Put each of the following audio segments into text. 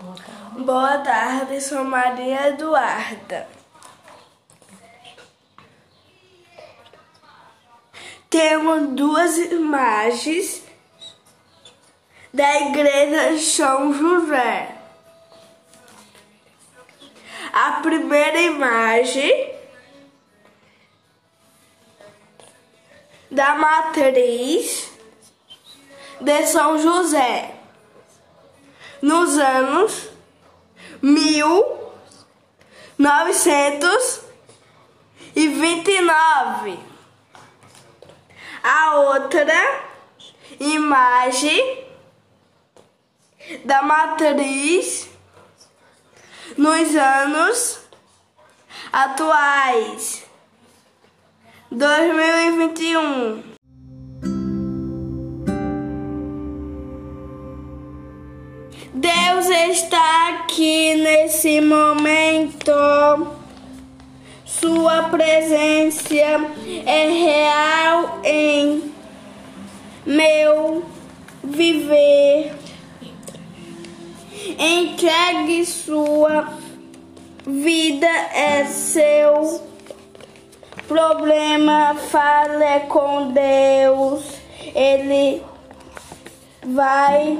Boa tarde, sou Maria Eduarda. Temos duas imagens da igreja São José. A primeira imagem da matriz de São José nos anos 1929. A outra imagem da matriz nos anos atuais 2021. Deus está aqui nesse momento. Sua presença é real em meu viver. Entregue sua vida é seu problema. Fale com Deus. Ele vai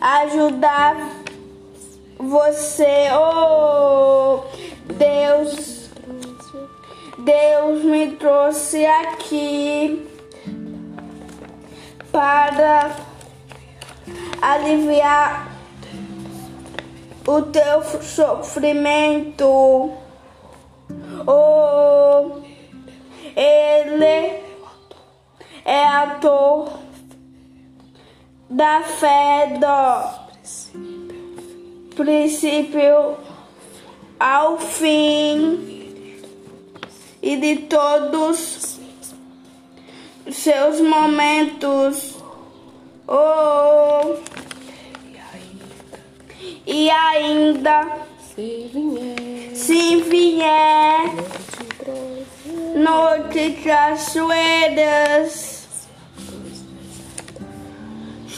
ajudar você. Oh, Deus, Deus me trouxe aqui para aliviar o teu sofrimento. Oh, ele é ator da fé do princípio ao fim e de todos seus momentos. Oh, e ainda se vier, se vier noite traiçoeiras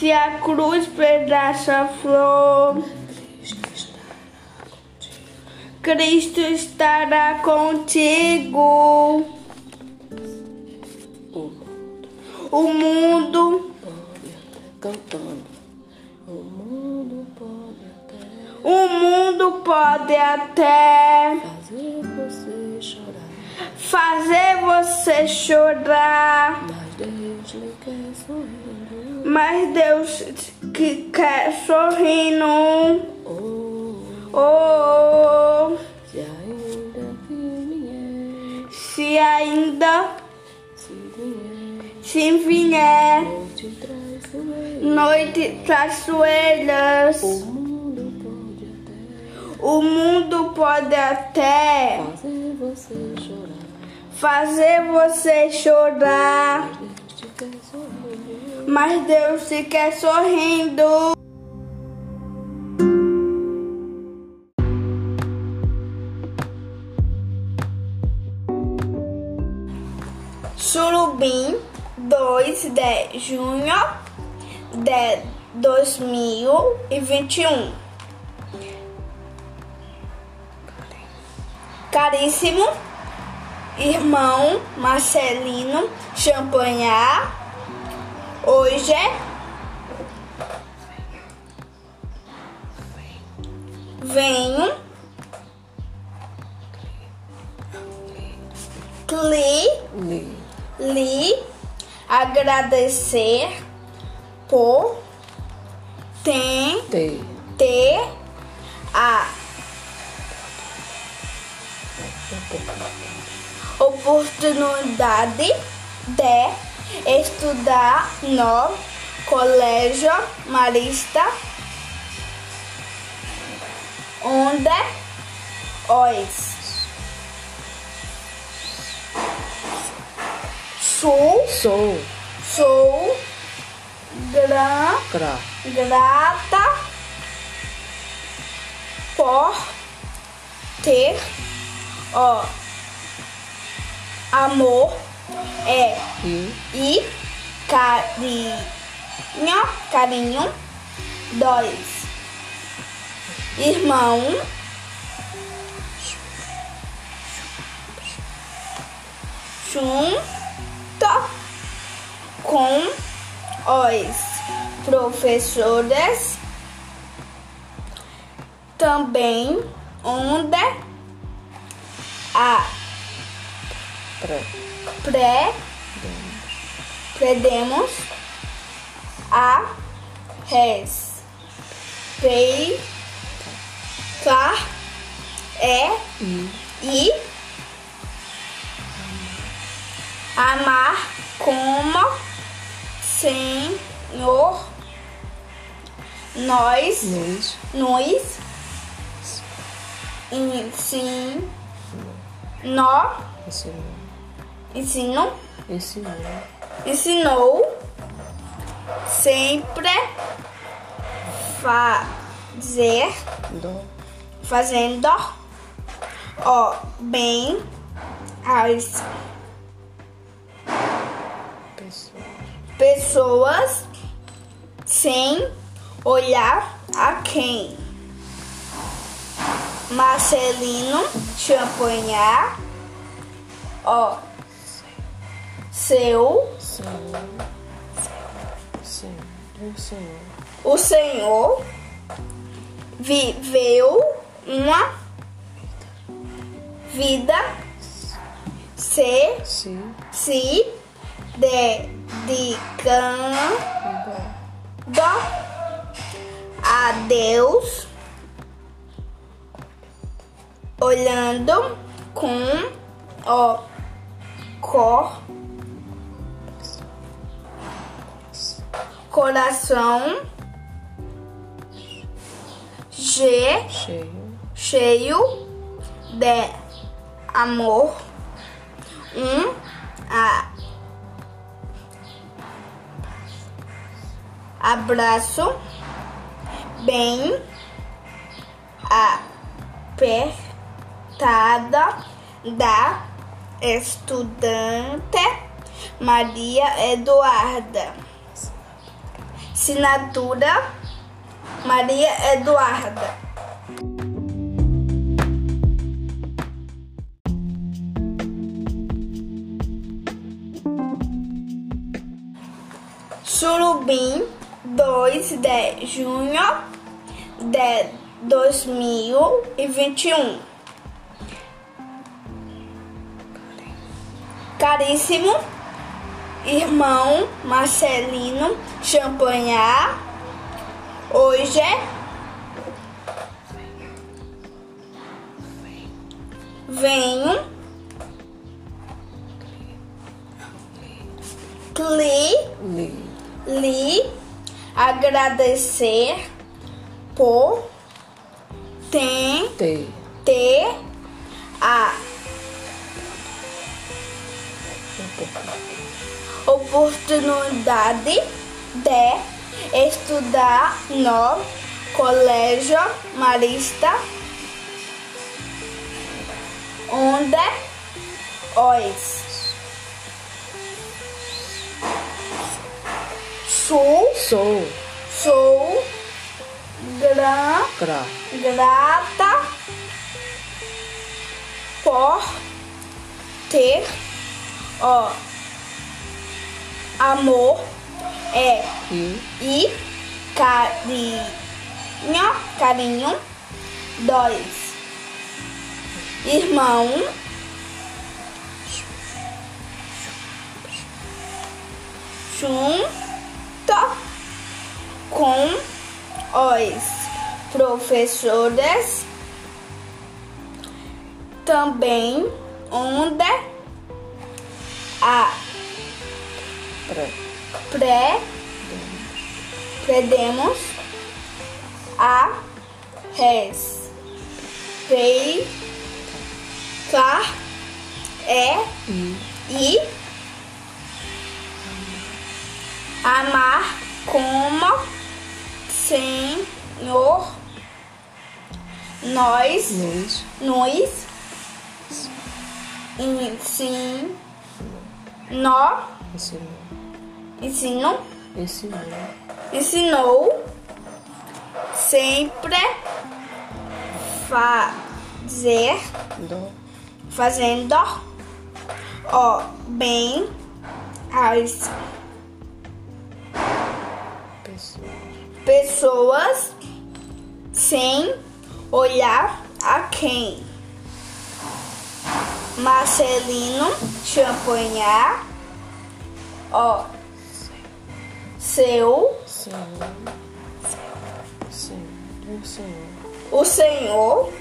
se a cruz pedaça flor, Cristo estará contigo. O mundo cantando. O mundo pode até o mundo pode até fazer você chorar, fazer você chorar, mas Deus lhe quer sorrindo. Mas Deus que quer sorrindo. Oh, Oh, se ainda vier, se ainda se vier, se vier. Noite traiçoeira, noite traiçoeiras, o mundo pode até o mundo pode até fazer você chorar, fazer você chorar, mas Deus se quer sorrindo. Surubim, 2 de junho de 2021. Caríssimo irmão Marcelino Champanhar, hoje venho lhe Lhe lhe agradecer por ter, ter. ter a oportunidade de estudar no Colégio Marista, onde os sou sou. Sou gra, gra, grata por ter o amor é, e? E carinho, carinho. Dos irmão, junto com os professores. Também onde a Pré. Pré podemos a respeitar é E. e amar como Senhor nós Nos. nos ensino Ensinou. Ensino Ensinou. ensinou sempre fazer Dó. fazendo o bem às Pessoa. pessoas sem olhar a quem. Marcelino Champanhar, ó, seu, Senhor. Senhor. O Senhor. o Senhor, viveu uma vida se, Se. se dedicando a Deus, olhando com o cor, coração che- Cheio. cheio de amor, um a- abraço bem apertada da estudante Maria Eduarda. Assinatura Maria Eduarda. Surubim, 2 de junho de 2021. Caríssimo irmão Marcelino Champanhar, hoje venho lhe lhe agradecer por ter, Te. ter a oportunidade de estudar no Colégio Marista, onde os sou Sou. Sou gra, Gra. grata por ter o amor é, E. e carinho, carinho dois. Irmão. Junto com os professores. Também onde a. Pré. podemos a. Respeitar é E. e amar como Senhor. Nós. Nos. nos ensino Ensinou. ensino Ensinou. ensinou sempre fazer, Do. fazendo ó bem as Pessoa. pessoas sem olhar a quem. Marcelino Champagnat, ó, seu, Senhor. Senhor. Senhor. o Senhor,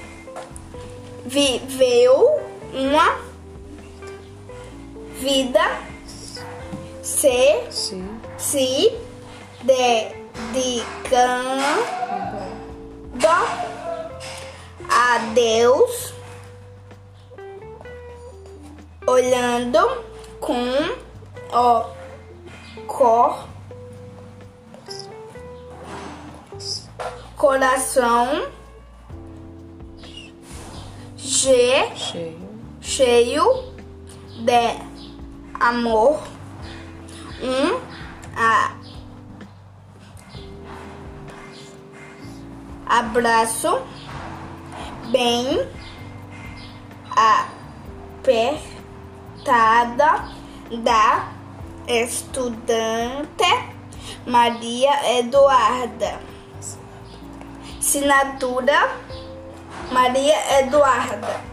viveu uma vida se, Se. se dedicando a Deus, olhando com o cor, coração che- Cheio. cheio de amor, um a- abraço bem apertada da estudante Maria Eduarda. Assinatura Maria Eduarda.